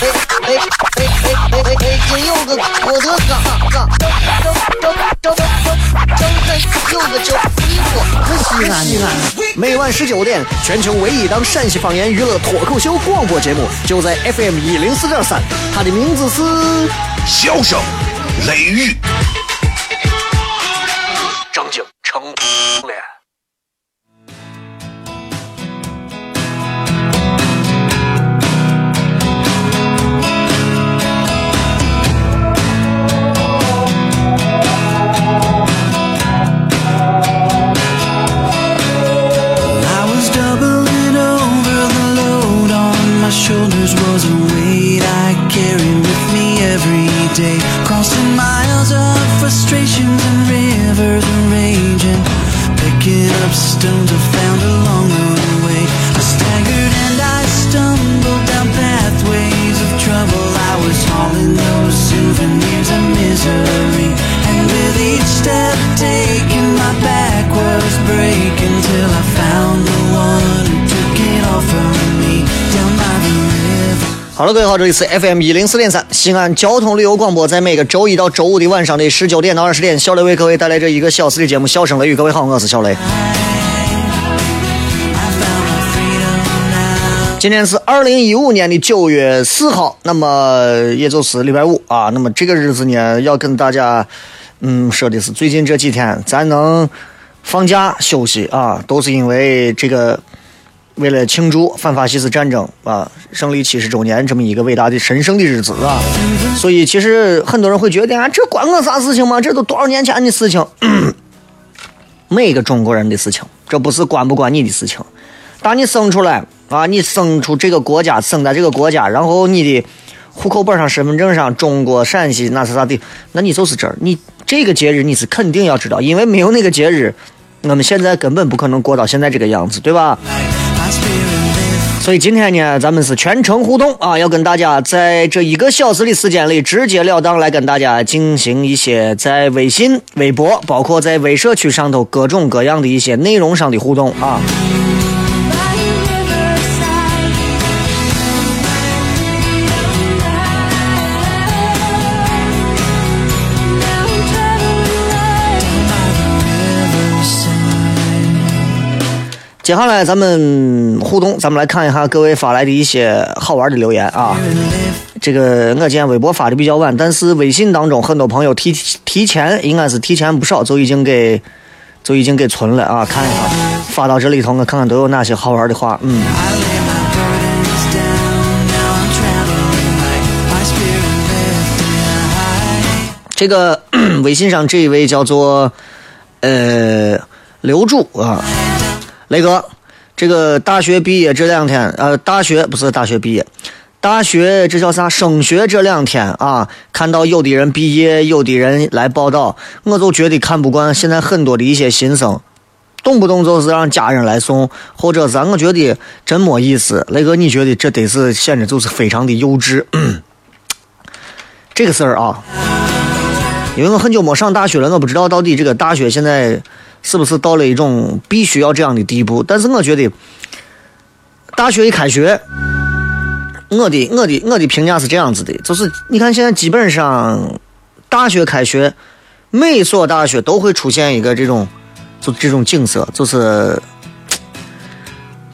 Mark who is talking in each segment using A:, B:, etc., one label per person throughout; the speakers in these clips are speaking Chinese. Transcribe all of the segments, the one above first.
A: 哎哎哎哎哎哎！北京有个郭德纲，张张张张张张有个叫李波，可西安西安。每晚十九点，全球唯一档陕西方言娱乐脱口秀广播节目，就在 FM 一零四点三。它的名字是《
B: 笑声雷雨》。
A: 好了，各位好，这里是 FM 一零四点三西安交通旅游广播，在每个周一到周五的晚上的十九点到二十点，小雷为各位带来这一个小时的节目《笑声雷雨》。各位好，我是小雷。今天是二零一五年的九月四号，那么也就是礼拜五啊。那么这个日子呢，要跟大家嗯说的是，最近这几天咱能放假休息啊，都是因为这个为了庆祝反法西斯战争啊胜利七十周年这么一个伟大的神圣的日子啊。所以其实很多人会觉得啊，这关我啥事情吗？这都多少年前的事情，每个中国人的事情，这不是关不关你的事情。当你生出来啊，你生出这个国家，生在这个国家，然后你的户口本上、身份证上，中国陕西那是啥的，那你就是这儿。你这个节日你是肯定要知道，因为没有那个节日，我们现在根本不可能过到现在这个样子，对吧？所以今天呢，咱们是全程互动啊，要跟大家在这一个小时的时间里，直截了当来跟大家进行一些在微信、微博，包括在微社区上头各种各样的一些内容上的互动啊。接下来咱们互动，咱们来看一下各位发来的一些好玩的留言啊。这个我今天微博发的比较晚，但是微信当中很多朋友提提前，应该是提前不少就已经给就已经给存了啊。看一下，发到这里头，我看看都有哪些好玩的话。嗯，这个微信上这一位叫做呃刘柱啊，雷哥，这个大学毕业这两天，呃，大学不是大学毕业，大学这叫啥？升学这两天啊，看到有的人毕业，有的人来报道，我就觉得看不惯现在很多的一些新生。动不动就是让家人来送，或者咱我觉得真没意思。雷哥，你觉得这得是显得就是非常的幼稚。这个事儿啊，因为我很久没上大学了，我不知道到底这个大学现在是不是到了一种必须要这样的地步。但是我觉得，大学一开学，我的我的我的评价是这样子的，就是你看现在基本上大学开学，每所大学都会出现一个这种就这种景色，就是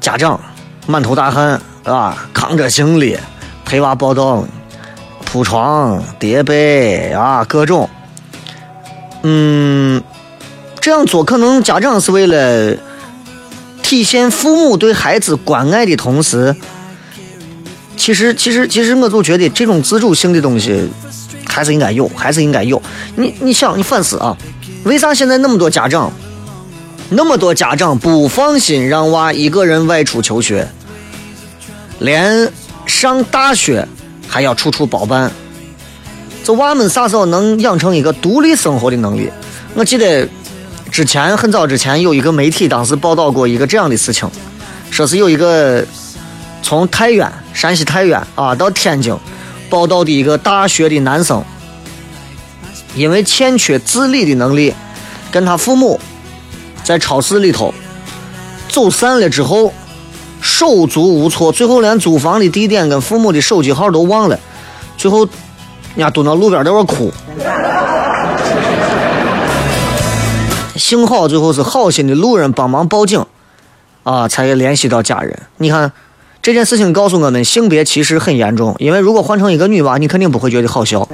A: 家长满头大汗啊，扛着行李陪娃报到。铺床、叠被啊，各种。嗯，这样做可能家长是为了体现父母对孩子关爱的同时，其实其实其实我就觉得这种自主性的东西还是应该有，还是应该有。你你想，你反思啊，为啥现在那么多家长，那么多家长不放心让娃一个人外出求学，连上大学还要处处包办？这娃们啥时候能养成一个独立生活的能力？我记得之前很早之前有一个媒体当时报道过一个这样的事情，说是有一个从太原山西太原啊到天津报道的一个大学的男生，因为欠缺自理的能力，跟他父母在超市里头走散了之后，手足无措，最后连租房的地点跟父母的手机号都忘了，最后人家蹲到路边在那哭。幸好最后是好心的路人帮忙报警，啊，才联系到家人。你看这件事情告诉我们，性别歧视很严重。因为如果换成一个女娃，你肯定不会觉得好笑。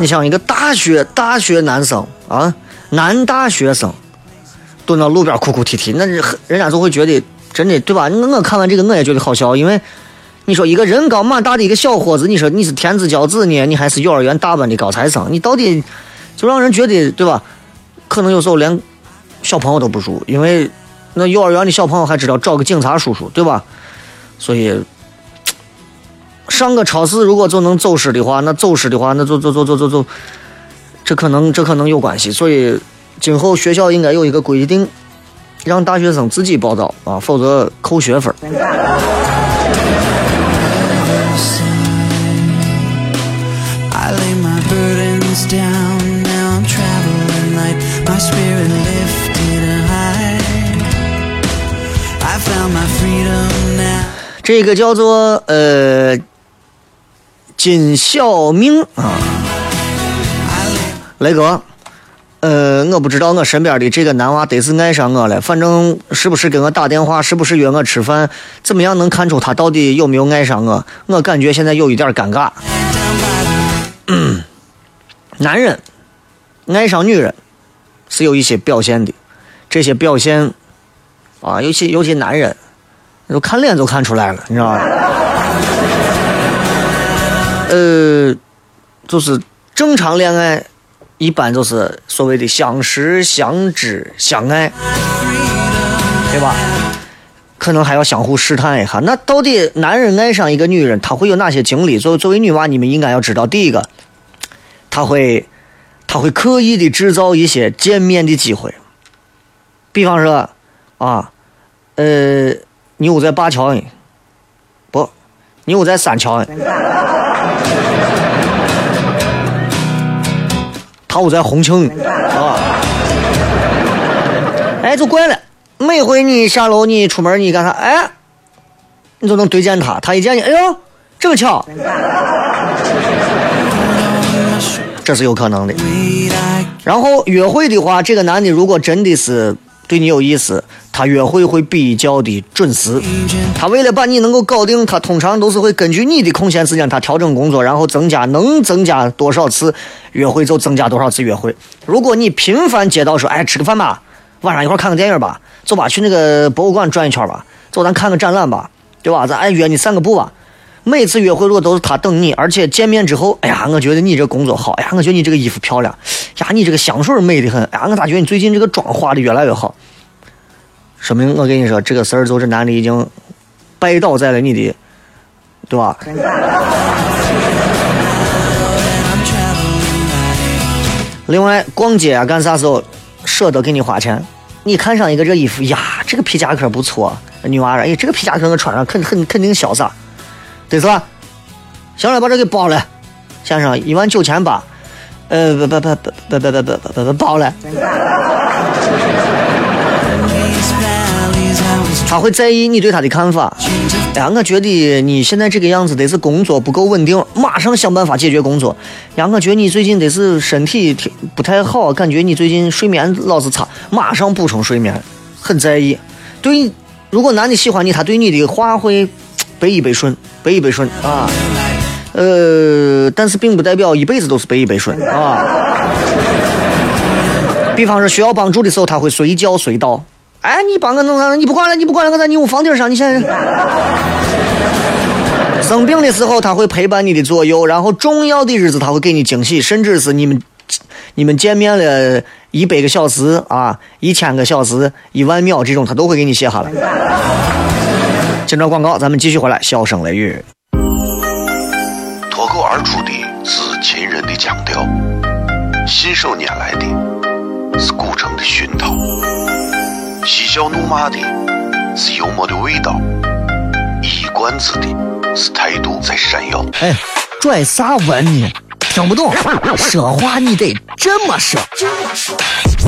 A: 你想一个大学大学男生啊，男大学生蹲到路边哭哭啼啼，那人人家就会觉得真的对吧？我我看完这个我也觉得好笑，因为你说一个人高马大的一个小伙子，你说你是天之骄子呢，你还是幼儿园大班的高材生，你到底就让人觉得对吧？可能有时候连小朋友都不如，因为那幼儿园的小朋友还知道找个警察叔叔，对吧？所以。上个超市如果就能走失的话，那走失的话，那就就就就就就，这可能这可能有关系。所以今后学校应该有一个规定，让大学生自己报道啊，否则扣学分。
C: Down Now I'm traveling light. My spirit lifted high. I found my freedom now.
A: 这个叫做呃金小命啊，雷哥，呃，我不知道我身边的这个男娃得是爱上我了，反正是不是给我打电话，是不是约我吃饭，怎么样能看出他到底有没有爱上我？我感觉现在有一点尴尬。男人爱上女人是有一些表现的，这些表现啊，尤其尤其男人，就看脸就看出来了，你知道吧？呃，就是正常恋爱，一般就是所谓的相识、相知、相爱，对吧？可能还要相互试探一下。那到底男人爱上一个女人，他会有哪些经历？作为作为女娃，你们应该要知道，第一个，他会他会刻意的制造一些见面的机会，比方说啊，呃，你屋在灞桥呢，不，你屋在三桥呢，他屋在红庆，啊，哎，就怪了，每回你下楼你出门你干啥？哎，你就能对见他，他一见你，哎呦，这么巧，这是有可能的。然后约会的话，这个男的如果真的是对你有意思，他约会会比较的准时。他为了把你能够搞定，他通常都是会根据你的空闲时间，他调整工作，然后增加能增加多少次约会就增加多少次约会。如果你频繁接到说，哎，吃个饭吧，晚上一块儿看个电影吧，走吧，去那个博物馆转一圈吧，走咱看个展览吧，对吧？咱哎约你散个步吧。每次约会如果都是他等你，而且见面之后，哎呀，我觉得你这工作好，哎呀，我觉得你这个衣服漂亮，呀，你这个香水美得很，哎呀，我咋觉得你最近这个妆化的越来越好？说明我跟你说，这个事儿就是男的已经拜倒在了你的，对吧？另外，逛街啊，干啥时候舍得给你花钱？你看上一个这衣服呀，这个皮夹克不错，女娃说，哎，这个皮夹克我穿上肯肯肯定潇洒，对是吧？行了，把这给包了，先生，一万九千八，呃，不不不不不不不不不不包了。他会在意你对他的看法。哎呀，我觉得你现在这个样子得是工作不够稳定，马上想办法解决工作。呀，我觉得你最近得是身体挺不太好，感觉你最近睡眠老是差，马上补充睡眠，很在意。对，如果男的喜欢你，他对你的话会百依百顺，百依百顺啊。呃，但是并不代表一辈子都是百依百顺啊。比方说需要帮助的时候，他会随叫随到。哎，你帮我弄啥？你不管了，你不管了，我在你屋房顶上，你现在生病的时候他会陪伴你的左右，然后重要的日子他会给你惊喜，甚至是你们你们见面了一百个小时啊，一千个小时，一万秒这种，他都会给你写下来。进段广告，咱们继续回来，笑声雷雨。
B: 脱口而出的是秦人的腔调，信手拈来的是古城的熏陶，嬉笑怒骂的是幽默的味道，一冠子的是态度在闪耀。
A: 哎，拽啥文呢？听不懂，说话你得这么说。哎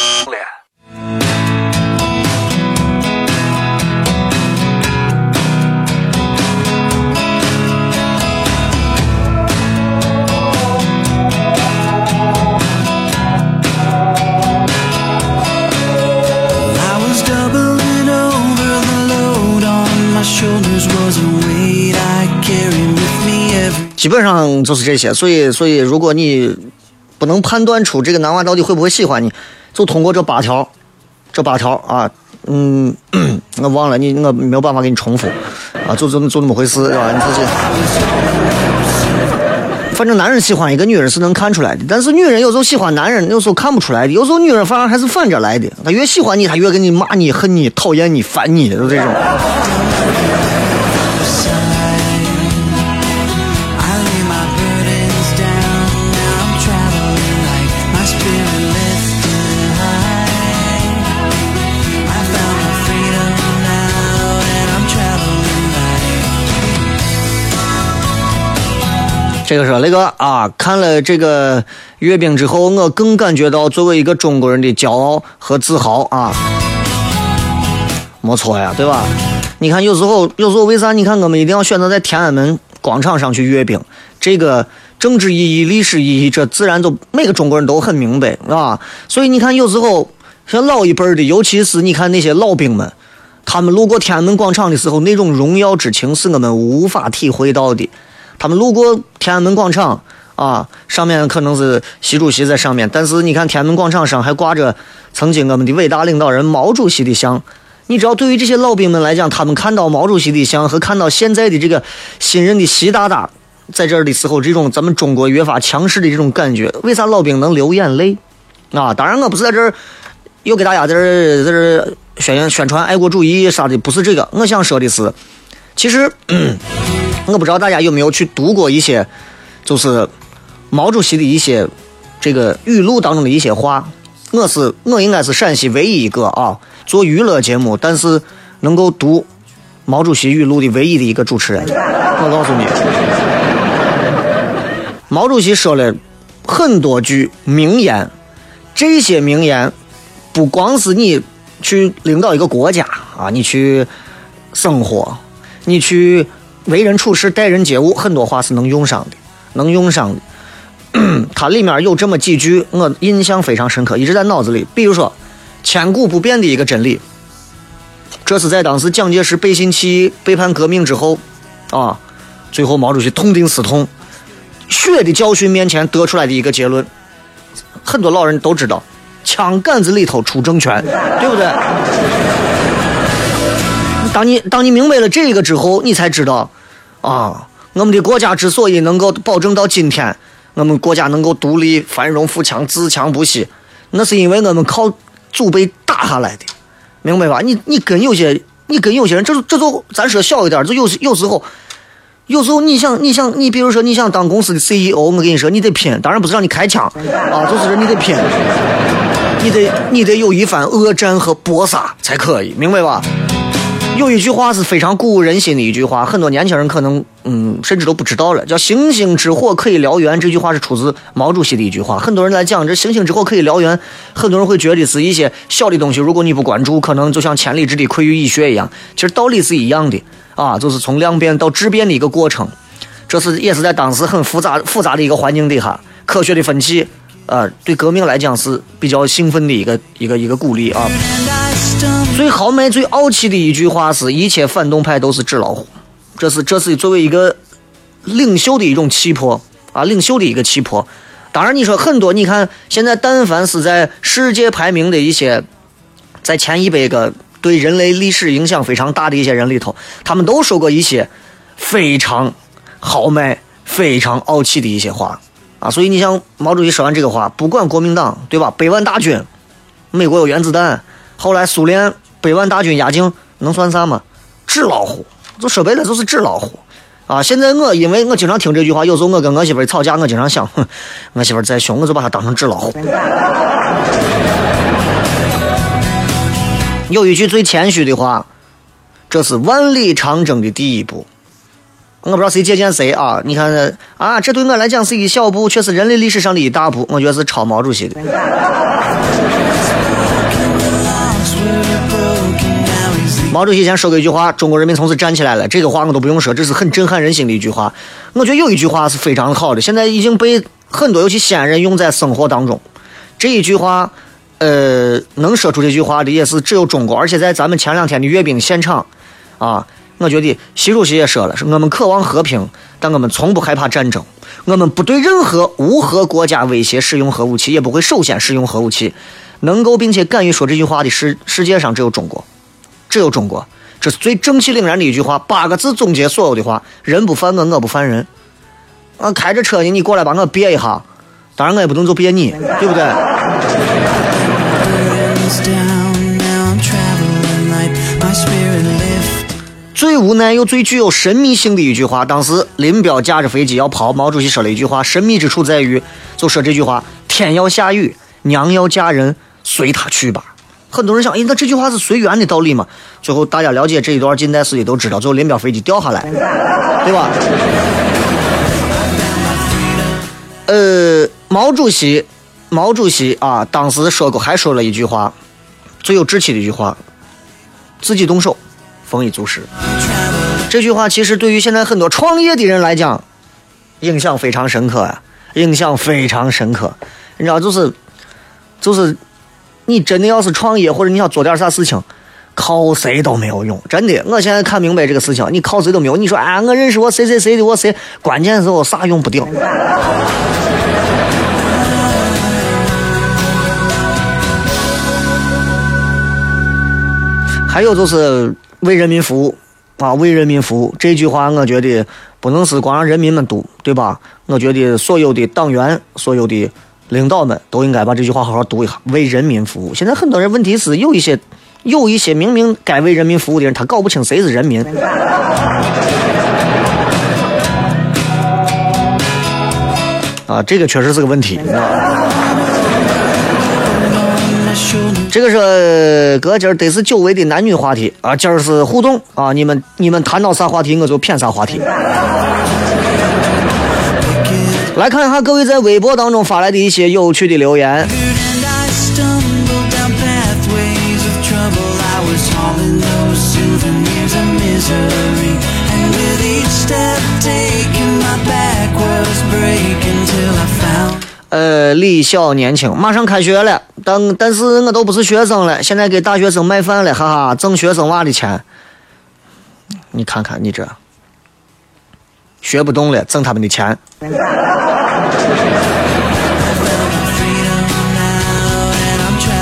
A: 基本上就是这些，所以所以如果你不能判断出这个男娃到底会不会喜欢你，就通过这八条，这八条啊，嗯，我忘了你，我没有办法给你重复啊，就就就那么回事，是吧？你自己。反正男人喜欢一个女人是能看出来的，但是女人有时候喜欢男人，有时候看不出来的，有时候女人反而还是反着来的，她越喜欢你，她越跟你骂你、恨你、讨厌你、烦你，就这种。这个是那个啊，看了这个阅兵之后，我更感觉到作为一个中国人的骄傲和自豪啊，没错呀，对吧？你看，有时候，有时候为啥？你看，我们一定要选择在天安门广场上去阅兵，这个政治意义、历史意义，这自然就每个中国人都很明白啊。所以你看，有时候像老一辈儿的，尤其是你看那些老兵们，他们路过天安门广场的时候，那种荣耀之情是我们无法体会到的。他们路过天安门广场啊，上面可能是习主席在上面，但是你看天安门广场上还挂着曾经我们的伟大领导人毛主席的像。你知道，对于这些老兵们来讲，他们看到毛主席的像和看到现在的这个新任的习大大在这儿的时候，这种咱们中国越发强势的这种感觉，为啥老兵能流眼泪？啊，当然我不是在这儿又给大家在这儿在这儿宣宣传爱国主义啥的，不是这个。我想说的是，其实。我不知道大家有没有去读过一些，就是毛主席的一些这个语录当中的一些话。我是我应该是陕西唯一一个啊做娱乐节目，但是能够读毛主席语录的唯一的一个主持人。我告诉你，毛主席说了很多句名言，这些名言不光是你去领导一个国家啊，你去生活，你去。为人处事、待人接物，很多话是能用上的，能用上的。它里面有这么几句，我印象非常深刻，一直在脑子里。比如说，千古不变的一个真理，这是在当时蒋介石背信弃义、背叛革命之后，啊，最后毛主席痛定思痛，血的教训面前得出来的一个结论。很多老人都知道，枪杆子里头出政权，对不对？当你当你明白了这个之后，你才知道，啊，我们的国家之所以能够保证到今天，我们国家能够独立、繁荣、富强、自强不息，那是因为我们靠祖辈打下来的，明白吧？你你跟有些你跟有些人，这这都咱说小一点，就有有时候，有时候你想你想你比如说你想当公司的 CEO，我跟你说你得拼，当然不是让你开枪啊，就是说你得拼，你得你得有一番恶战和搏杀才可以，明白吧？有一句话是非常鼓舞人心的一句话，很多年轻人可能嗯甚至都不知道了，叫“星星之火可以燎原”。这句话是出自毛主席的一句话。很多人来讲这“星星之火可以燎原”，很多人会觉得是一些小的东西，如果你不关注，可能就像千里之堤溃于蚁穴一样。其实道理是一样的啊，就是从量变到质变的一个过程。这是也是在当时很复杂复杂的一个环境底下，科学的分析，呃，对革命来讲是比较兴奋的一个一个一个鼓励啊。最豪迈、最傲气的一句话是：一切反动派都是纸老虎。这是这是作为一个领袖的一种气魄啊，领袖的一个气魄。当然，你说很多，你看现在但凡是在世界排名的一些在前一百个对人类历史影响非常大的一些人里头，他们都说过一些非常豪迈、非常傲气的一些话啊。所以你像毛主席说完这个话，不管国民党对吧，百万大军，美国有原子弹，后来苏联百万大军压境，能算啥吗？纸老虎，就说白了就是纸老虎。啊！现在我因为我经常听这句话，有时候我跟我媳妇吵架，我经常想，哼，我媳妇再凶，我就把她当成纸老虎。有一句最谦虚的话，这是万里长征的第一步。我不知道谁借鉴谁啊？你看啊，这对我来讲是一小步，却是人类历史上的一大步。我觉得是抄毛主席的。毛主席以前说过一句话：“中国人民从此站起来了。”这个话我都不用说，这是很震撼人心的一句话。我觉得有一句话是非常好的，现在已经被很多尤其西安人用在生活当中。这一句话，呃，能说出这句话的也是只有中国。而且在咱们前两天的阅兵现场，啊，我觉得习主席也说了：“是我们渴望和平，但我们从不害怕战争。我们不对任何无核国家威胁使用核武器，也不会首先使用核武器。能够并且敢于说这句话的世世界上只有中国。”只有中国，这是最正气凛然的一句话，八个字总结所有的话：人不犯我，我不犯人。我开着车呢，你过来把我别一下，当然我也不能就别你，对不对？最无奈又最具有神秘性的一句话，当时林彪驾着飞机要跑，毛主席说了一句话，神秘之处在于，就说这句话：天要下雨，娘要嫁人，随他去吧。很多人想，哎，那这句话是随缘的道理嘛？最后大家了解这一段近代史的都知道，最后林彪飞机掉下来，对吧？呃，毛主席，毛主席啊，当时说过，还说了一句话，最有志气的一句话：自己动手，丰衣足食。这句话其实对于现在很多创业的人来讲，影响非常深刻呀，影响非常深刻。你知道，就是，就是。你真的要是创业，或者你想做点啥事情，靠谁都没有用。真的，我现在看明白这个事情，你靠谁都没有。你说，哎，我认识我谁谁谁的，我谁，关键时候啥用不掉。还有就是为人民服务啊，为人民服务这句话，我觉得不能是光让人民们读，对吧？我觉得所有的党员，所有的。领导们都应该把这句话好好读一下，为人民服务。现在很多人问题是有一些，有一些明明该为人民服务的人，他搞不清谁是人民。啊，这个确实是个问题。啊这个是哥今儿得是久违的男女话题啊，今儿是互动啊，你们你们谈到啥话题，我就骗啥话题。来看一下各位在微博当中发来的一些有趣的留言。呃，李小年轻，马上开学了，但但是我都不是学生了，现在给大学生卖饭了，哈哈，挣学生娃的钱。你看看你这。学不动了，挣他们的钱。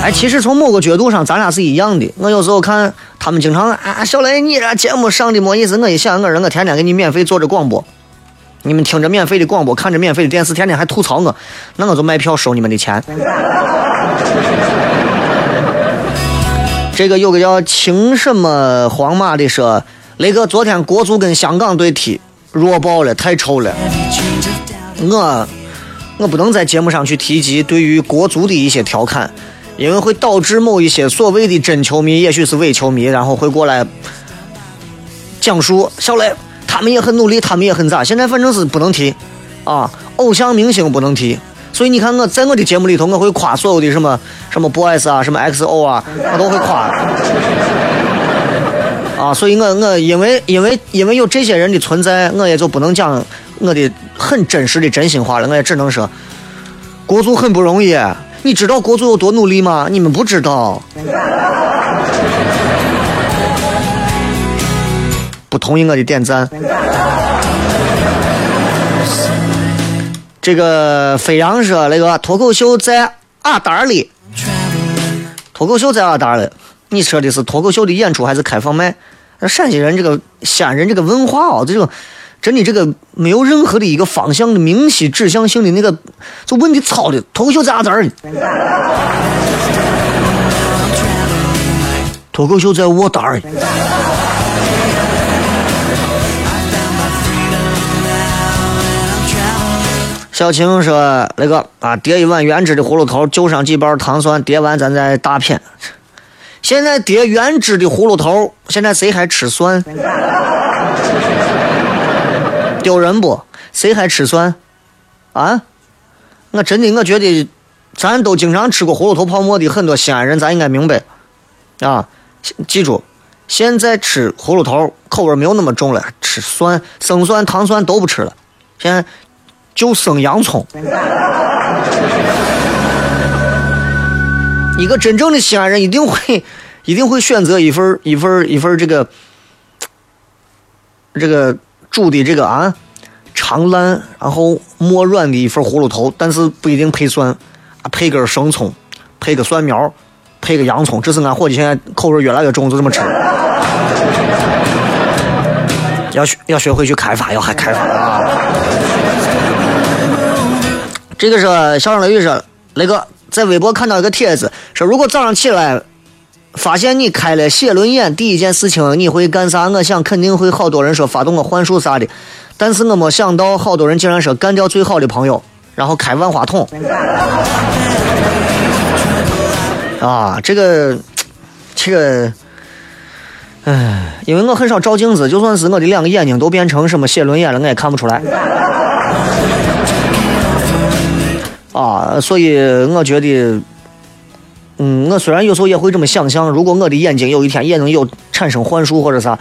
A: 哎，其实从某个角度上，咱俩是一样的。我有时候看他们经常啊，小雷，你这节目上的没意思。我一想，我人我天天给你免费做着广播，你们听着免费的广播，看着免费的电视，天天还吐槽我，那我就卖票收你们的钱。这个有个叫青什么皇马的说，雷哥，昨天国足跟香港队踢。弱爆了，太臭了！我我不能在节目上去提及对于国足的一些调侃，因为会导致某一些所谓的真球迷，也许是伪球迷，然后会过来讲述小雷，他们也很努力，他们也很咋。现在反正是不能提啊，偶像明星不能提。所以你看我在我的节目里头，我会夸所有的什么什么 boys 啊，什么 xo 啊，我都会夸。啊，所以我我因为因为因为有这些人的存在，我也就不能讲我的很真实的真心话了，我也只能说，国足很不容易，你知道国足有多努力吗？你们不知道。不同意我的点赞。这个飞扬说那个脱口秀在阿达里，脱口秀在阿达里。你说的是脱口秀的演出还是开放麦？那陕西人这个西安人这个文化啊，这种真的这个没有任何的一个方向的明晰指向性的那个，就问题糙的。脱口秀咋字儿？脱口秀在我单儿。小青说：“那个啊，叠一碗原汁的葫芦头，就上几包糖蒜，叠完咱再大片。现在叠原汁的葫芦头，现在谁还吃蒜？丢人不？谁还吃蒜？啊？我真的我觉得，咱都经常吃过葫芦头泡馍的很多西安人，咱应该明白啊。记住，现在吃葫芦头口味没有那么重了，吃蒜、生蒜、糖蒜都不吃了，现在。”就生洋葱。一个真正的西安人一定会，一定会选择一份一份一份这个这个煮的这个啊长烂然后磨软的一份葫芦头，但是不一定配蒜，啊配根生葱，配个蒜苗，配个洋葱，这是俺伙计现在口味越来越重，就这么吃。要学要学会去开发，要还开发啊。这个是小声雷雨说，雷哥在微博看到一个帖子，说如果早上起来发现你开了写轮眼，第一件事情你会干啥？我想肯定会好多人说发动个幻术啥的，但是我没想到好多人竟然说干掉最好的朋友，然后开万花筒。啊，这个，这个，唉，因为我很少照镜子，就算是我的两个眼睛都变成什么写轮眼了，我也看不出来。啊，所以我觉得，嗯，我虽然有时候也会这么想象，如果我的眼睛有一天也能有产生幻术或者啥，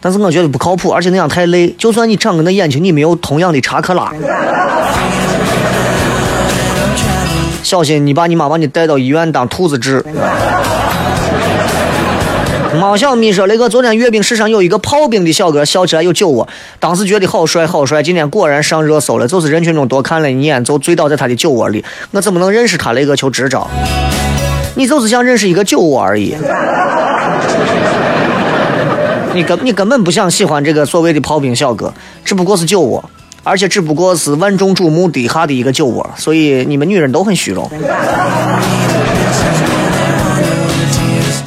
A: 但是我觉得不靠谱，而且那样太累。就算你长个那眼睛，你没有同样的查克拉，小心你爸你妈把你带到医院当兔子治。猫小米说：“那个昨天阅兵式上有一个炮兵的小哥，笑起来有酒窝，当时觉得好帅好帅。今天果然上热搜了，就是人群中多看了一眼，就醉倒在他的酒窝里。我怎么能认识他那个求支招？你就是想认识一个酒窝而已。你根你根本不想喜欢这个所谓的炮兵小哥，只不过是酒窝，而且只不过是万众瞩目底下的一个酒窝。所以你们女人都很虚荣。”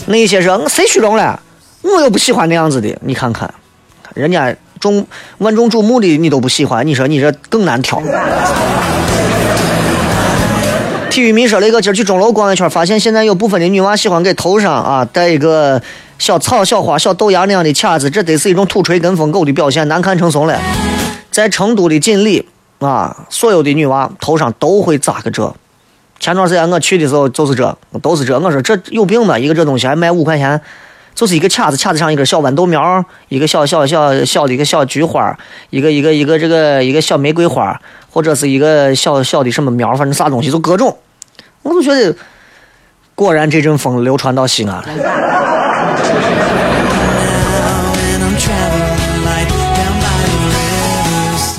A: 那些说谁虚荣了？我又不喜欢那样子的。你看看，人家众万众瞩目的你都不喜欢，你说你这更难挑。体育迷说那个今儿去钟楼逛一圈，发现现在有部分的女娃喜欢给头上啊戴一个小草、小花、小豆芽那样的卡子，这得是一种土锤跟风狗的表现，难看成怂了。在成都的锦里啊，所有的女娃头上都会扎个这。前段时间我去的时候就是这，都是这。我说这有病吧？一个这东西还卖五块钱，就是一个卡子，卡子上一根小豌豆苗，一个小小小小的一个小菊花，一个一个一个这个一个小玫瑰花，或者是一个小小的什么苗，反正啥东西就各种。我就觉得，果然这阵风流传到西安了。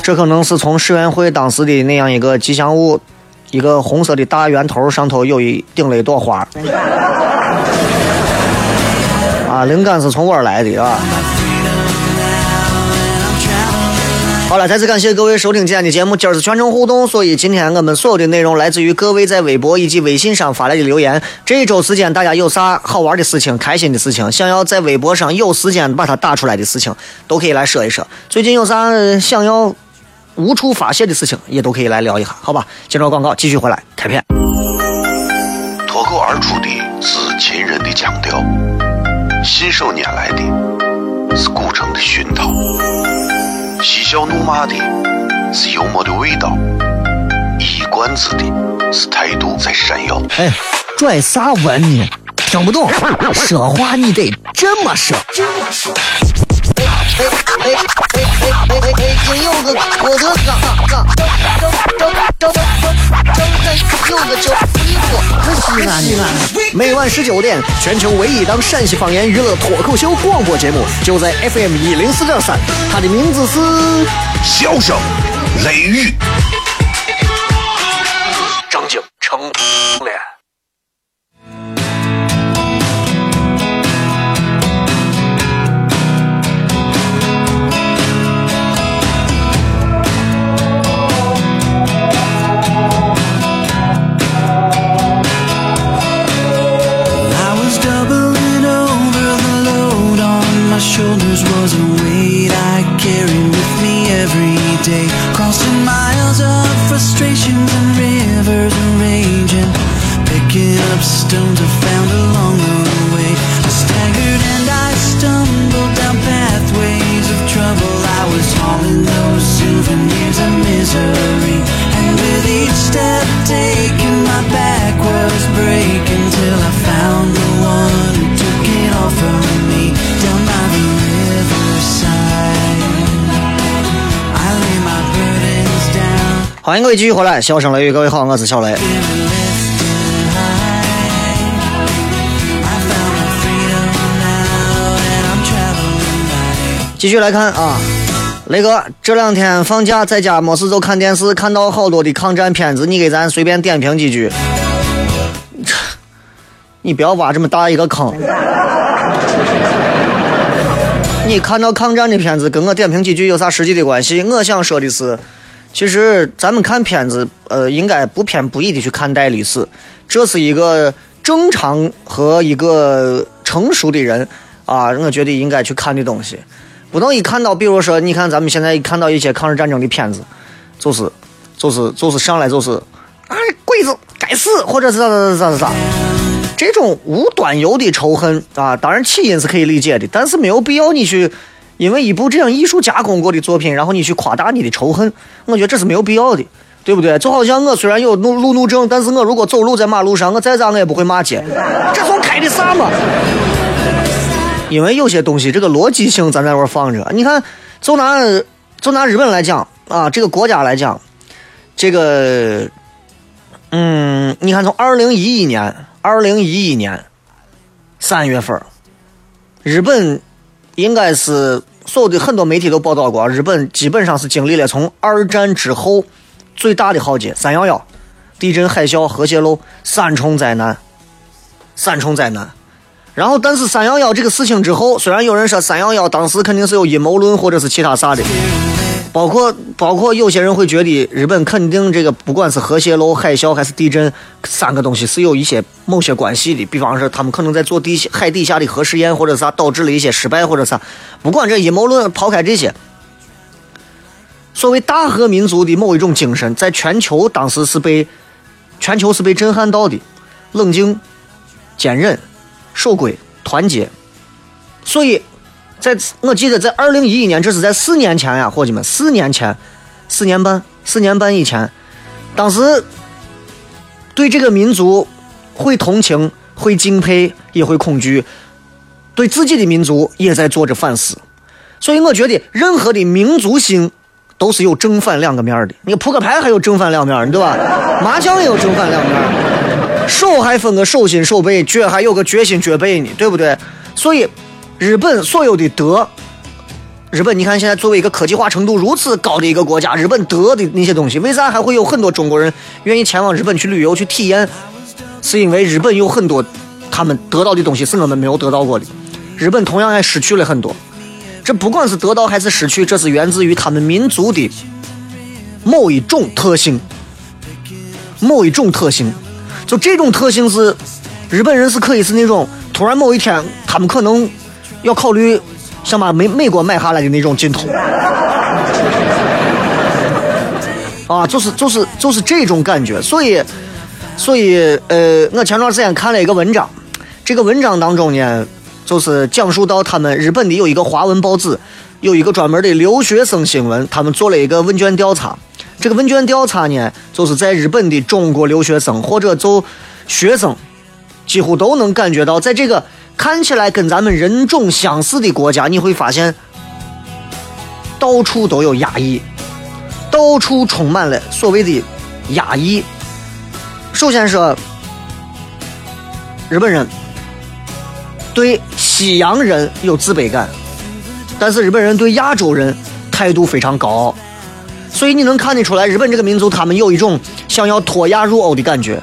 A: 这可能是从世园会当时的那样一个吉祥物。一个红色的大圆头，上头有一顶了一朵花。啊，灵感是从我儿来的啊。好了，再次感谢各位收听今天的节目。今儿是全程互动，所以今天我们所有的内容来自于各位在微博以及微信上发来的留言。这一周时间，大家有啥好玩的事情、开心的事情，想要在微博上有时间把它打出来的事情，都可以来说一说。最近有啥想要？无处发泄的事情也都可以来聊一下，好吧？接着广告，继续回来开片。
B: 脱口而出的是秦人的腔调，信手拈来的是古城的熏陶，嬉笑怒骂的是幽默的味道，一冠子的是态度在闪耀。
A: 哎，拽啥文呢？听不懂，说话你得这么说。哎哎哎哎哎哎哎！今有个我的嘎嘎，张张张张张张有个叫西瓜，可西安西安。每晚十九点，全球唯一档陕西方言娱乐脱口秀广播节目，就在 FM 一零四点三。它的名字是《
B: 笑声雷雨》，
A: 张景成脸。欢迎各位继续回来，笑声雷雨，各位好，我是小雷。继续来看啊，雷哥，这两天放假在家没事就看电视，看到好多的抗战片子，你给咱随便点评几句。你不要挖这么大一个坑。你看到抗战的片子，跟我点评几句有啥实际的关系？我想说的是，其实咱们看片子，呃，应该不偏不倚的去看待历史，这是一个正常和一个成熟的人啊，我觉得应该去看的东西。不能一看到，比如说，你看咱们现在一看到一些抗日战争的片子，就是，就是，就是上来就是，啊，鬼子该死，或者是咋咋咋咋咋，这种无端由的仇恨啊，当然起因是可以理解的，但是没有必要你去因为一部这样艺术加工过的作品，然后你去夸大你的仇恨，我觉得这是没有必要的，对不对？就好像我虽然有路路怒症，但是我如果走路在马路上，我再咋我也不会骂街，这算开的啥嘛？因为有些东西这个逻辑性咱在这儿放着，你看，就拿就拿日本来讲啊，这个国家来讲，这个，嗯，你看从二零一一年，二零一一年三月份，日本应该是所有的很多媒体都报道过，日本基本上是经历了从二战之后最大的浩劫三幺幺，地震、海啸、核泄漏三重灾难，三重灾难。然后，但是三幺幺这个事情之后，虽然有人说三幺幺当时肯定是有阴谋论或者是其他啥的，包括包括有些人会觉得日本肯定这个不管是核泄漏、海啸还是地震三个东西是有一些某些关系的，比方说他们可能在做地海底下的核试验或者啥导致了一些失败或者啥，不管这阴谋论抛开这些，所谓大和民族的某一种精神，在全球当时是被全球是被震撼到的，冷静、坚韧。守规、团结，所以，在我记得在二零一一年，这是在四年前呀，伙计们，四年前，四年半，四年半以前，当时对这个民族会同情、会敬佩，也会恐惧，对自己的民族也在做着反思。所以，我觉得任何的民族性都是有正反两个面的。你扑克牌还有正反两面，对吧？麻将也有正反两面。手还分个手心手背，脚还有个脚心脚背呢，对不对？所以，日本所有的德，日本你看现在作为一个科技化程度如此高的一个国家，日本德的那些东西，为啥还会有很多中国人愿意前往日本去旅游去体验？是因为日本有很多他们得到的东西是我们没有得到过的，日本同样也失去了很多。这不管是得到还是失去，这是源自于他们民族的某一种特性，某一种特性。就这种特性是，日本人是可以是那种突然某一天，他们可能要考虑想把美美国买下来的那种劲头，啊，就是就是就是这种感觉。所以，所以呃，我前段时间看了一个文章，这个文章当中呢，就是讲述到他们日本的有一个华文报纸，有一个专门的留学生新闻，他们做了一个问卷调查。这个问卷调查呢，就是在日本的中国留学生或者就学生，几乎都能感觉到，在这个看起来跟咱们人种相似的国家，你会发现到处都有压抑，到处充满了所谓的压抑。首先说，日本人对西洋人有自卑感，但是日本人对亚洲人态度非常高傲。所以你能看得出来，日本这个民族他们有一种想要脱亚入欧的感觉，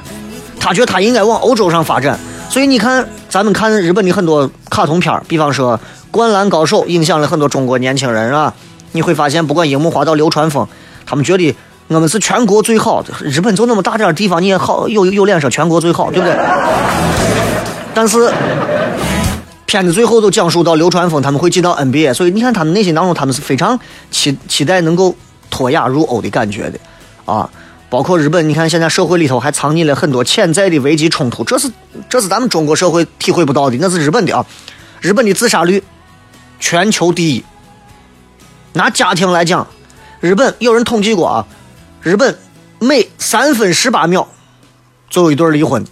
A: 他觉得他应该往欧洲上发展。所以你看，咱们看日本的很多卡通片比方说《灌篮高手》，影响了很多中国年轻人啊。你会发现，不管樱木花道、流川枫，他们觉得我们是全国最好的。日本就那么大点地方，你也好有有脸说全国最好，对不对？但是片子最后都讲述到流川枫他们会进到 NBA，所以你看他们内心当中，他们是非常期期待能够。脱亚入欧的感觉的，啊，包括日本，你看现在社会里头还藏匿了很多潜在的危机冲突，这是这是咱们中国社会体会不到的，那是日本的啊，日本的自杀率全球第一。拿家庭来讲，日本有人统计过啊，日本每三分十八秒就有一对离婚，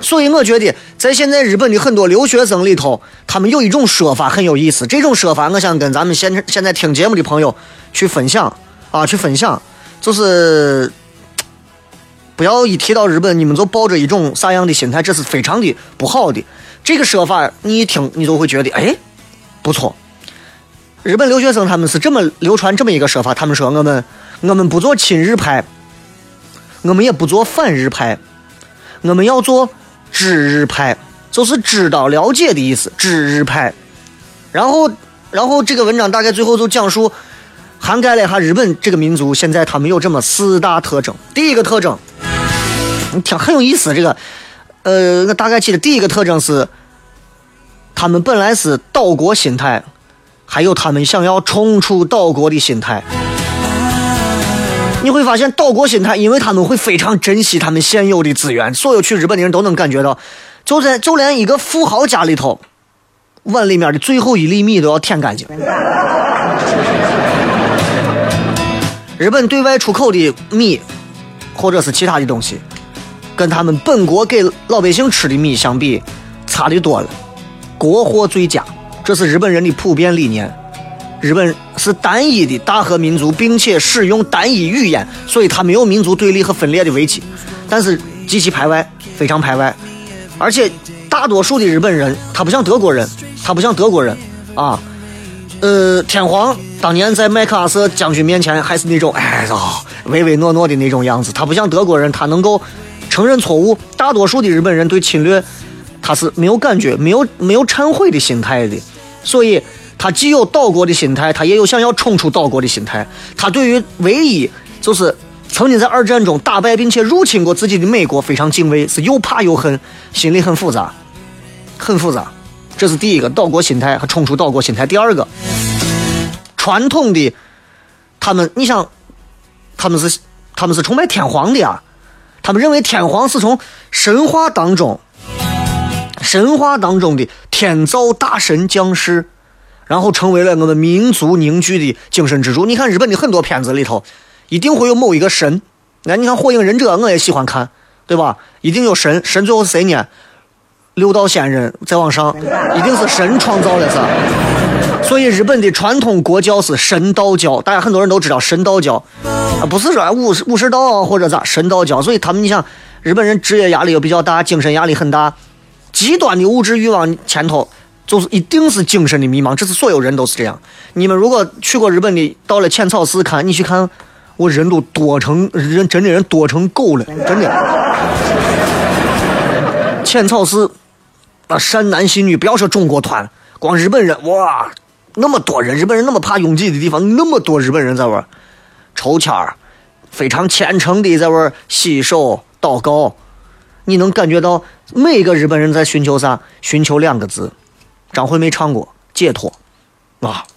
A: 所以我觉得，在现在日本的很多留学生里头，他们有一种说法很有意思。这种说法，我想跟咱们现现在听节目的朋友去分享啊，去分享，就是不要一提到日本，你们就抱着一种啥样的心态，这是非常的不好的。这个说法，你一听，你就会觉得，哎，不错。日本留学生他们是这么流传这么一个说法，他们说我们我们不做亲日派，我们也不做反日派，我们要做知日派，就是知道了解的意思，知日派。然后，然后这个文章大概最后就讲述，涵盖了一下日本这个民族现在他们有这么四大特征。第一个特征，你听很有意思，这个，呃，我大概记得第一个特征是，他们本来是岛国心态。还有他们想要冲出岛国的心态，你会发现岛国心态，因为他们会非常珍惜他们现有的资源。所有去日本的人都能感觉到，就在就连一个富豪家里头，碗里面的最后一粒米都要舔干净。日本对外出口的米，或者是其他的东西，跟他们本国给老百姓吃的米相比，差的多了，国货最佳。这是日本人的普遍理念。日本是单一的大和民族，并且使用单一语言，所以它没有民族对立和分裂的危机。但是极其排外，非常排外。而且大多数的日本人，他不像德国人，他不像德国人啊。呃，天皇当年在麦克阿瑟将军面前还是那种哎呀唯唯诺诺的那种样子，他不像德国人，他能够承认错误。大多数的日本人对侵略，他是没有感觉、没有没有忏悔的心态的。所以，他既有岛国的心态，他也有想要冲出岛国的心态。他对于唯一就是曾经在二战中打败并且入侵过自己的美国非常敬畏，是又怕又恨，心里很复杂，很复杂。这是第一个岛国心态和冲出岛国心态。第二个，传统的他们，你想，他们是他们是崇拜天皇的啊，他们认为天皇是从神话当中。神话当中的天造大神降世，然后成为了我们民族凝聚的精神支柱。你看日本的很多片子里头，一定会有某一个神。那你看《火影忍者》，我也喜欢看，对吧？一定有神，神最后是谁呢？六道仙人再往上，一定是神创造的，是所以日本的传统国教是神道教，大家很多人都知道神道教啊，不是说武士武士道或者咋神道教。所以他们，你想，日本人职业压力又比较大，精神压力很大。极端的物质欲望前头，就是一定是精神的迷茫，这是所有人都是这样。你们如果去过日本的，到了浅草寺看，你去看，我人都多成人，真的人多成狗了，真的。浅草寺，啊，善男信女，不要说中国团，光日本人，哇，那么多人，日本人那么怕拥挤的地方，那么多日本人在玩抽签儿，非常虔诚的在玩洗手祷告。你能感觉到每一个日本人在寻求啥？寻求两个字，张惠妹唱过解脱，啊。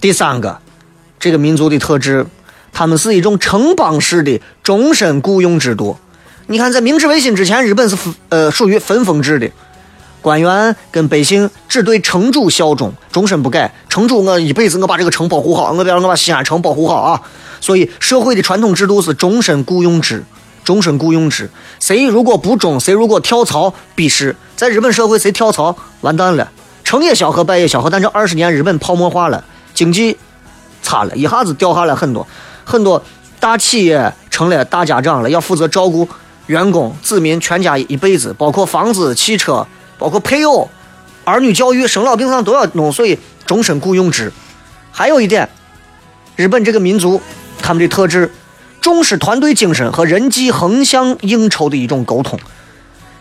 A: 第三个，这个民族的特质，他们是一种城邦式的终身雇佣制度。你看，在明治维新之前，日本是呃属于分封制的，官员跟百姓只对城主效忠，终身不改。城主，我一辈子我把这个城保护好，我比如我把西安城保护好啊。所以，社会的传统制度是终身雇佣制，终身雇佣制。谁如果不忠，谁如果跳槽，鄙视。在日本社会，谁跳槽完蛋了，成也萧何，败也萧何。但这二十年，日本泡沫化了，经济差了，一下子掉下来很多，很多大企业成了大家长了，要负责照顾员工、子民全家一辈子，包括房子、汽车，包括配偶、儿女教育、生老病丧都要弄。所以，终身雇佣制。还有一点，日本这个民族。他们的特质，重视团队精神和人际横向应酬的一种沟通，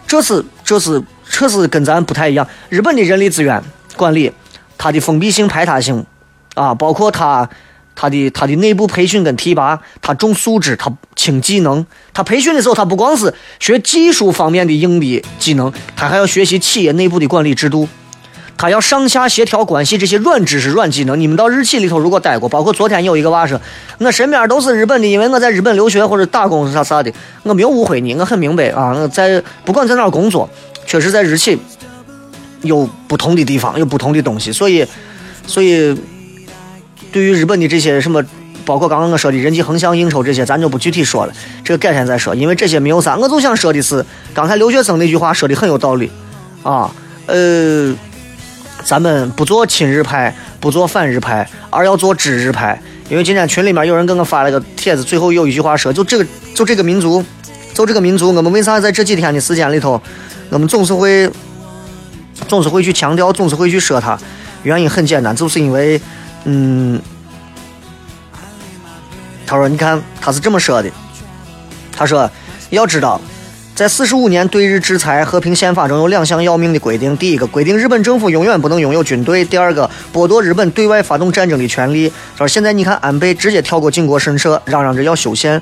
A: 这是这是这是跟咱不太一样。日本的人力资源管理，它的封闭性、排他性，啊，包括它它的它的内部培训跟提拔，它重素质，它轻技能。它培训的时候，它不光是学技术方面的硬的技能，它还要学习企业内部的管理制度。他要上下协调关系，这些软知识、软技能，你们到日企里头如果待过，包括昨天有一个娃说，我身边都是日本的，因为我在日本留学或者打工啥啥的，我没有误会你，我很明白啊。在不管在哪儿工作，确实在日企有不同的地方，有不同的东西，所以，所以对于日本的这些什么包括刚刚我说的人际横向应酬这些，咱就不具体说了，这个改天再说，因为这些没有啥。我就想说的是，刚才留学生那句话说的很有道理啊，呃，咱们不做亲日派，不做反日派，而要做知日派。因为今天群里面有人给我发了个帖子，最后有一句话说，就这个，就这个民族，就这个民族，我们为啥在这几天的时间里头，我们总是会，总是会去强调，总是会去说它？原因很简单，就是因为，嗯，他说，你看他是这么说的，他说，要知道，在四十五年对日制裁和平宪法中有两项要命的规定：第一个，规定日本政府永远不能拥有军队；第二个，剥夺日本对外发动战争的权利。他说，现在你看安倍直接跳过靖国神社，嚷嚷着要修宪。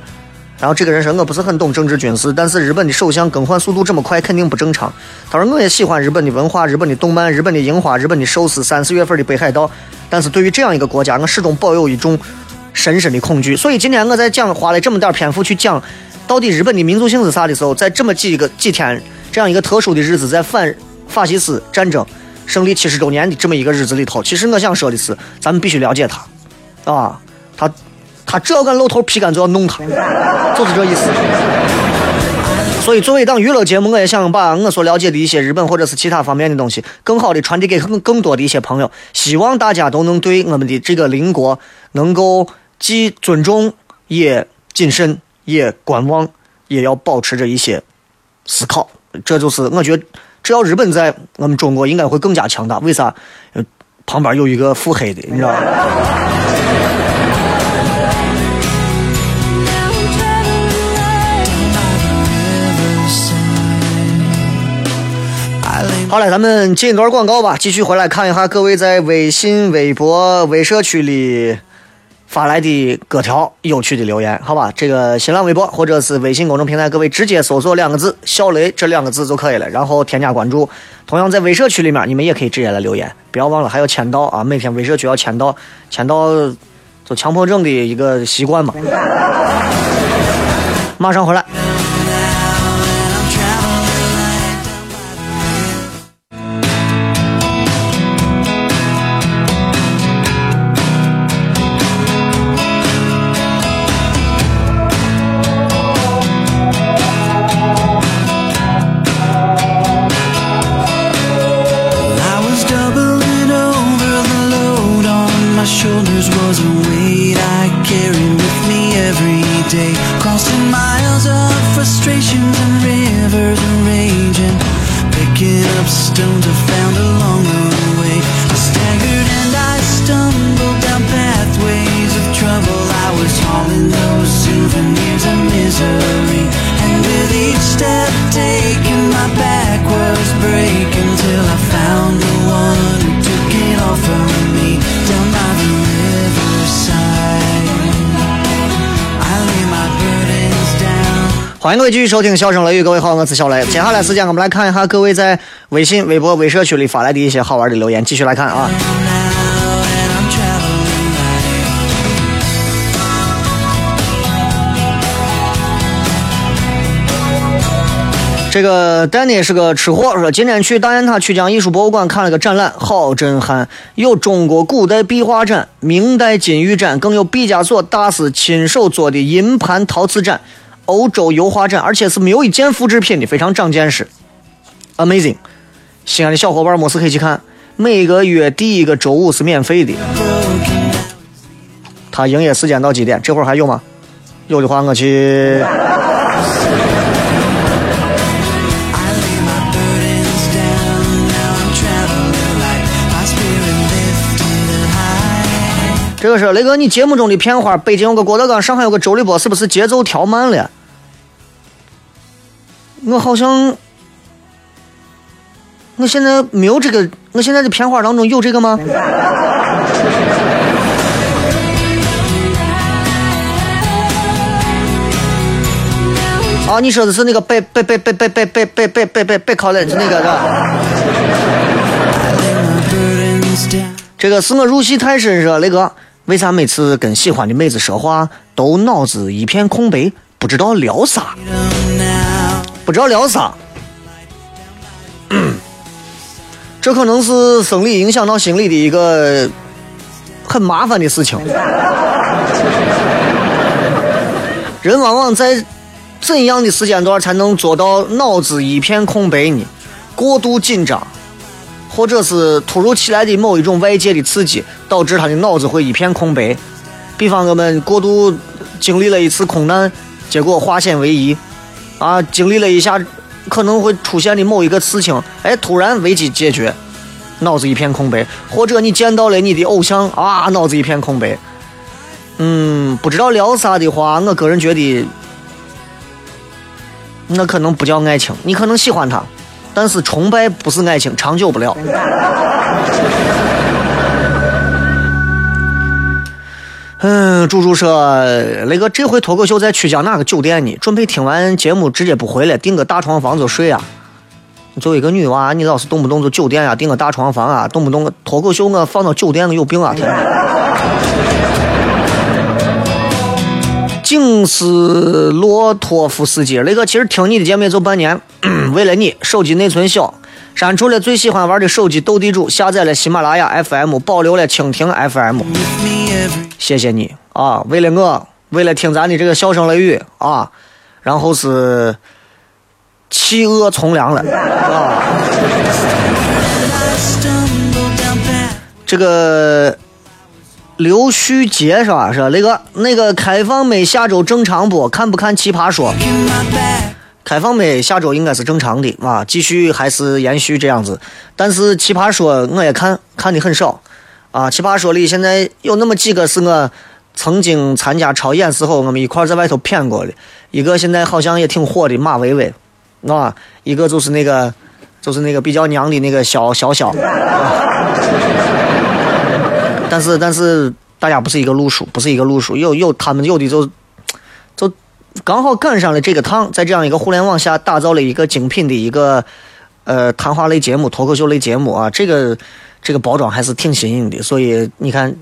A: 然后这个人说，我不是很懂政治军事，但是日本的首相更换速度这么快，肯定不正常。他说，我也喜欢日本的文化、日本的动漫、日本的樱花、日本的寿司、三四月份的北海道，但是对于这样一个国家，我始终抱有一种深深的恐惧。所以今天我在讲，花了这么点篇幅去讲，到底日本的民族性是啥的时候，在这么几个几天这样一个特殊的日子，在反法西斯战争胜利七十周年的这么一个日子里头，其实我想说的是，咱们必须了解他，啊，他。他只要敢露头，皮干就要弄他，就是这意思。所以，作为一档娱乐节目，我也想把我所了解的一些日本或者是其他方面的东西，更好的传递给更更多的一些朋友。希望大家都能对我们的这个邻国能够既尊重，也谨慎，也观望，也要保持着一些思考。这就是我觉得，只要日本在，我们中国应该会更加强大。为啥？旁边有一个腹黑的，你知道吗？好了，咱们进一段广告吧，继续回来看一下各位在微信、微博、微社区里发来的各条有趣的留言，好吧？这个新浪微博或者是微信公众平台，各位直接搜索两个字“小雷”这两个字就可以了，然后添加关注。同样在微社区里面，你们也可以直接来留言，不要忘了还要签到啊！每天微社区要签到，签到就强迫症的一个习惯嘛。马上回来。欢迎各位继续收听《笑声雷雨》，各位好，我是小雷。接下来时间，我们来看一下各位在微信、微博、微社区里发来的一些好玩的留言，继续来看啊。这个 Danny 是个吃货，说今天去大雁塔曲江艺术博物馆看了个展览，好震撼，有中国古代壁画展、明代金玉展，更有毕加索大师亲手做的银盘陶瓷展。欧洲油画展，而且是没有一件复制品的，非常长见识，amazing！西安的小伙伴没事可以去看，每个月第一个周五是免费的。他营业时间到几点？这会儿还有吗？有的话我去。这个是雷哥，你节目中的片花，北京有个郭德纲，上海有个周立波，是不是节奏调慢了？我好像，我现在没有这个，我现在的片花当中有这个吗？啊，你说的是那个北北北北北北北北北北北北考的，是那个是吧？这个是我入戏太深，是吧，雷哥？为啥每次跟喜欢的妹子说话都脑子一片空白，不知道聊啥？不知道聊啥？这可能是生理影响到心理的一个很麻烦的事情。人往往在怎样的时间段才能做到脑子一片空白呢？过度紧张，或者是突如其来的某一种外界的刺激，导致他的脑子会一片空白。比方我们过度经历了一次空难，结果化险为夷，啊，经历了一下可能会出现的某一个事情，哎，突然危机解决，脑子一片空白；或者你见到了你的偶像，啊，脑子一片空白。嗯，不知道聊啥的话，我个人觉得，那可能不叫爱情。你可能喜欢他，但是崇拜不是爱情，长久不了。嗯，猪猪说，那个这回脱口秀在曲江哪个酒店呢？准备听完节目直接不回来，订个大床房就睡啊。作为一个女娃，你老是动不动就酒店啊，订个大床房啊，动不动脱口秀我放到酒店，我有病啊！天。景斯洛托夫斯基，那个其实听你的节目也就半年，为了你手机内存小，删除了最喜欢玩的手机斗地主，下载了喜马拉雅 FM，保留了蜻蜓 FM，谢谢你啊！为了我，为了听咱的这个笑声雷雨啊，然后是弃恶从良了啊！这个。刘旭杰是吧？是那个那个开放妹下周正常不？看不看奇葩说？开放妹下周应该是正常的啊，继续还是延续这样子。但是奇葩说我也看看的很少啊。奇葩说里现在有那么几个是我曾经参加超演时候我们一块在外头谝过的，一个现在好像也挺火的马薇薇，啊，一个就是那个就是那个比较娘的那个小小小。但是但是大家不是一个路数，不是一个路数。有有他们有的就就刚好赶上了这个趟，在这样一个互联网下打造了一个精品的一个呃谈话类节目、脱口秀类节目啊。这个这个包装还是挺新颖的，所以你看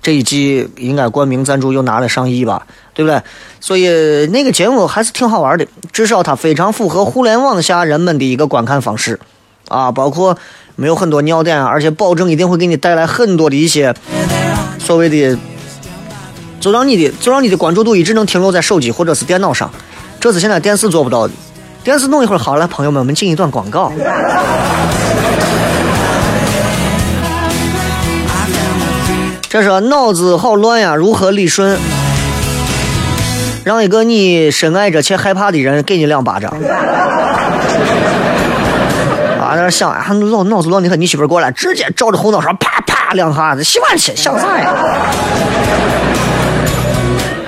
A: 这一季应该冠名赞助又拿了上亿吧，对不对？所以那个节目还是挺好玩的，至少它非常符合互联网下人们的一个观看方式啊，包括。没有很多尿点，而且保证一定会给你带来很多的一些所谓的，就让你的就让你的关注度一直能停留在手机或者是电脑上，这是现在电视做不到的。电视弄一会儿好了，朋友们，我们进一段广告。这是脑子好乱呀，如何理顺？让一个你深爱着且害怕的人给你两巴掌。在那想，还老脑子乱的很。你媳妇过来，直接照着后脑勺啪啪两下子，喜欢去想啥呀？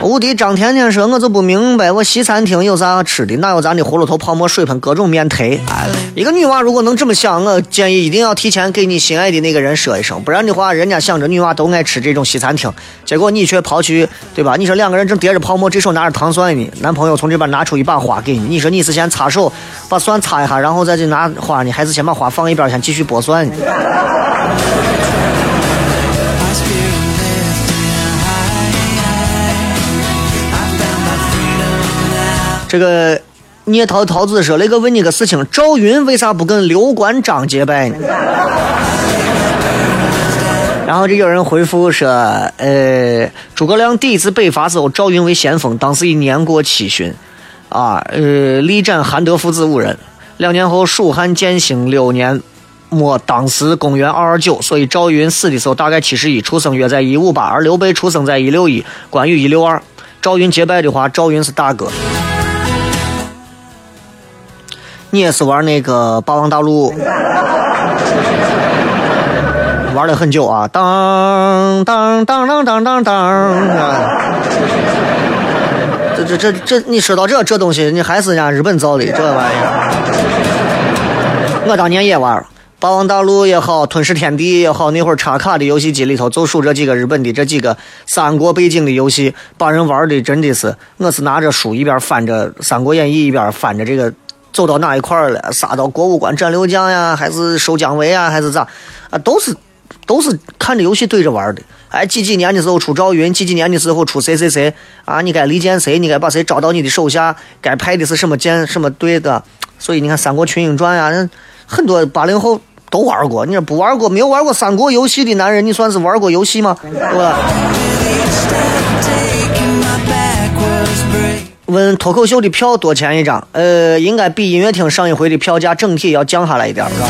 A: 无敌张甜甜说：“我就不明白，我西餐厅有啥吃的？哪有咱的葫芦头、泡沫、水盆、各种面忒？一个女娃如果能这么想，我建议一定要提前给你心爱的那个人说一声，不然的话，人家想着女娃都爱吃这种西餐厅，结果你却跑去，对吧？你说两个人正叠着泡沫，这手拿着糖蒜呢，男朋友从这边拿出一把花给你，你说你是先擦手把蒜擦一下，然后再去拿花呢，还是先把花放一边，先继续剥蒜呢？”这个聂桃桃子说：“那个问你个事情，赵云为啥不跟刘关张结拜呢？”然后就有人回复说：“呃，诸葛亮第一次北伐时候，赵云为先锋，当时已年过七旬，啊，呃，力斩韩德父子五人。两年后，蜀汉建兴六年末，当时公元二二九，所以赵云死的时候大概七十一，出生约在一五八，而刘备出生在一六一，关羽一六二。赵云结拜的话，赵云是大哥。”你也是玩那个《霸王大陆》，玩了很久啊！当当当当当当当啊！这这这这，你说到这这东西，你还是人家日本造的这玩意儿。我当年也玩《霸王大陆》也好，《吞噬天地》也好，那会儿插卡的游戏机里头就数这几个日本的这几个三国背景的游戏，把人玩的真的是，我是拿着书一边翻着《三国演义》，一边翻着这个。走到哪一块儿了？杀到过五关斩六将呀，还是收姜维啊，还是咋？啊，都是都是看着游戏对着玩的。哎，几几年的时候出赵云，几几年的时候出谁谁谁啊？你该离间谁？你该把谁招到你的手下？该派的是什么剑什么队的？所以你看《三国群英传》呀，很多八零后都玩过。你说不玩过，没有玩过三国游戏的男人，你算是玩过游戏吗？对吧？问脱口秀的票多钱一张？呃，应该比音乐厅上一回的票价整体要降下来一点，是吧？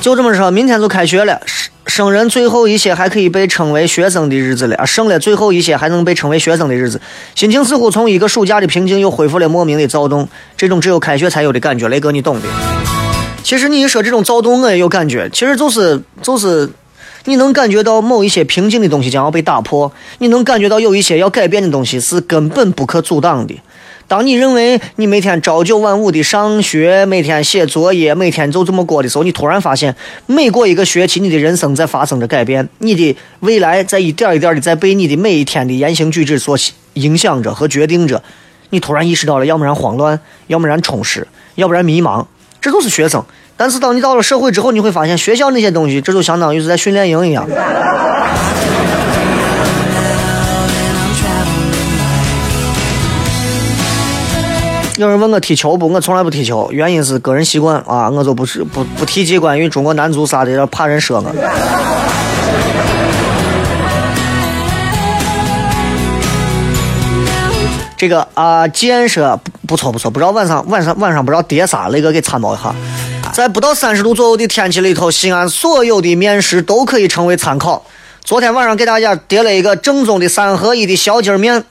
A: 就这么说，明天就开学了，生人最后一些还可以被称为学生的日子了，啊，剩了最后一些还能被称为学生的日子，心情似乎从一个暑假的平静又恢复了莫名的躁动，这种只有开学才有的感觉，雷哥你懂的。其实你一说这种躁动，我也有感觉，其实就是就是。你能感觉到某一些平静的东西将要被打破，你能感觉到有一些要改变的东西是根本不可阻挡的。当你认为你每天朝九晚五的上学，每天写作业，每天就这么过的时候，你突然发现，每过一个学期，你的人生在发生着改变，你的未来在一点一点的在被你的每一天的言行举止所影响着和决定着。你突然意识到了，要不然慌乱，要不然充实，要不然迷茫，这都是学生。但是当你到了社会之后，你会发现学校那些东西，这就相当于是在训练营一样。有人问我踢球不？我从来不踢球，原因是个人习惯啊，我就不是不不提及关于中国男足啥的，怕人说我。这个啊，建设不不错不错，不知道晚上晚上晚上不知道叠啥，雷哥给参谋一下。在不到三十度左右的天气里头，西安所有的面食都可以成为参考。昨天晚上给大家叠了一个正宗的三合一的小鸡面，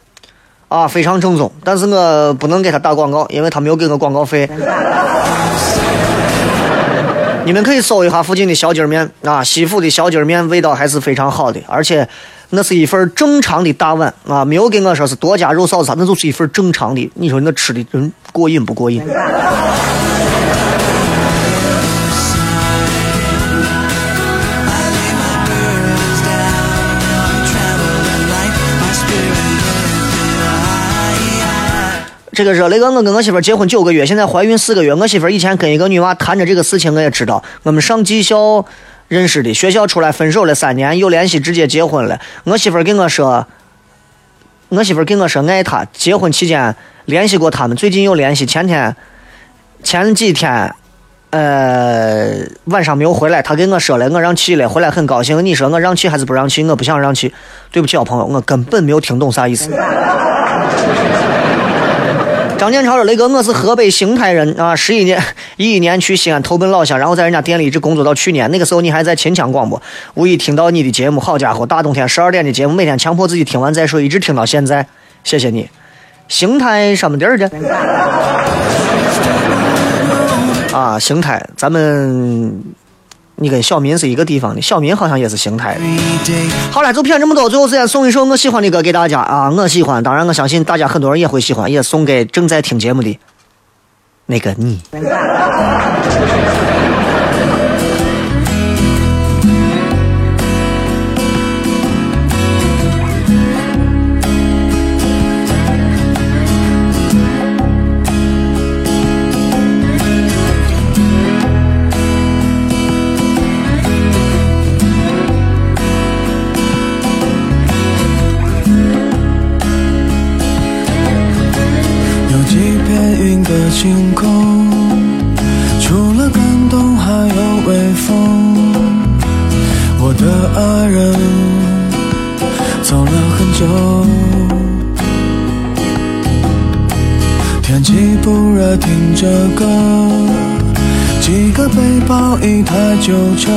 A: 啊，非常正宗。但是我不能给他打广告，因为他没有给我广告费。你们可以搜一下附近的小鸡儿面啊，西府的小鸡儿面味道还是非常好的，而且那是一份正常的大碗啊，没有给我说是多加肉臊子，那就是一份正常的。你说那吃的人过瘾不过瘾？这个是雷哥，我跟我媳妇结婚九个月，现在怀孕四个月。我媳妇以前跟一个女娃谈着这个事情，我也知道。我们上技校认识的，学校出来分手了三年，有联系，直接结婚了。我媳妇跟我说，我媳妇跟我说爱他，结婚期间联系过他们，最近又联系。前天前几天，呃，晚上没有回来，他跟我说了，我让气了，回来很高兴。你说我让气还是不让气？我不想让气。对不起啊，朋友，我根本没有听懂啥意思。张建超说：“雷哥，我是河北邢台人啊，十一年一一年去西安投奔老乡，然后在人家店里一直工作到去年。那个时候你还在秦腔广播，无意听到你的节目，好家伙，大冬天十二点的节目，每天强迫自己听完再睡，一直听到现在，谢谢你。邢台什么地儿的？啊，邢台，咱们你跟小民是一个地方的，小民好像也是邢台的。好了，就骗这么多。最后时间送一首我喜欢的歌给大家啊，我喜欢，当然我相信大家很多人也会喜欢，也送给正在听节目的那个你。
C: 云的晴空，除了感动还有微风。我的爱人走了很久，天气不热，听着歌，几个背包，一台旧车。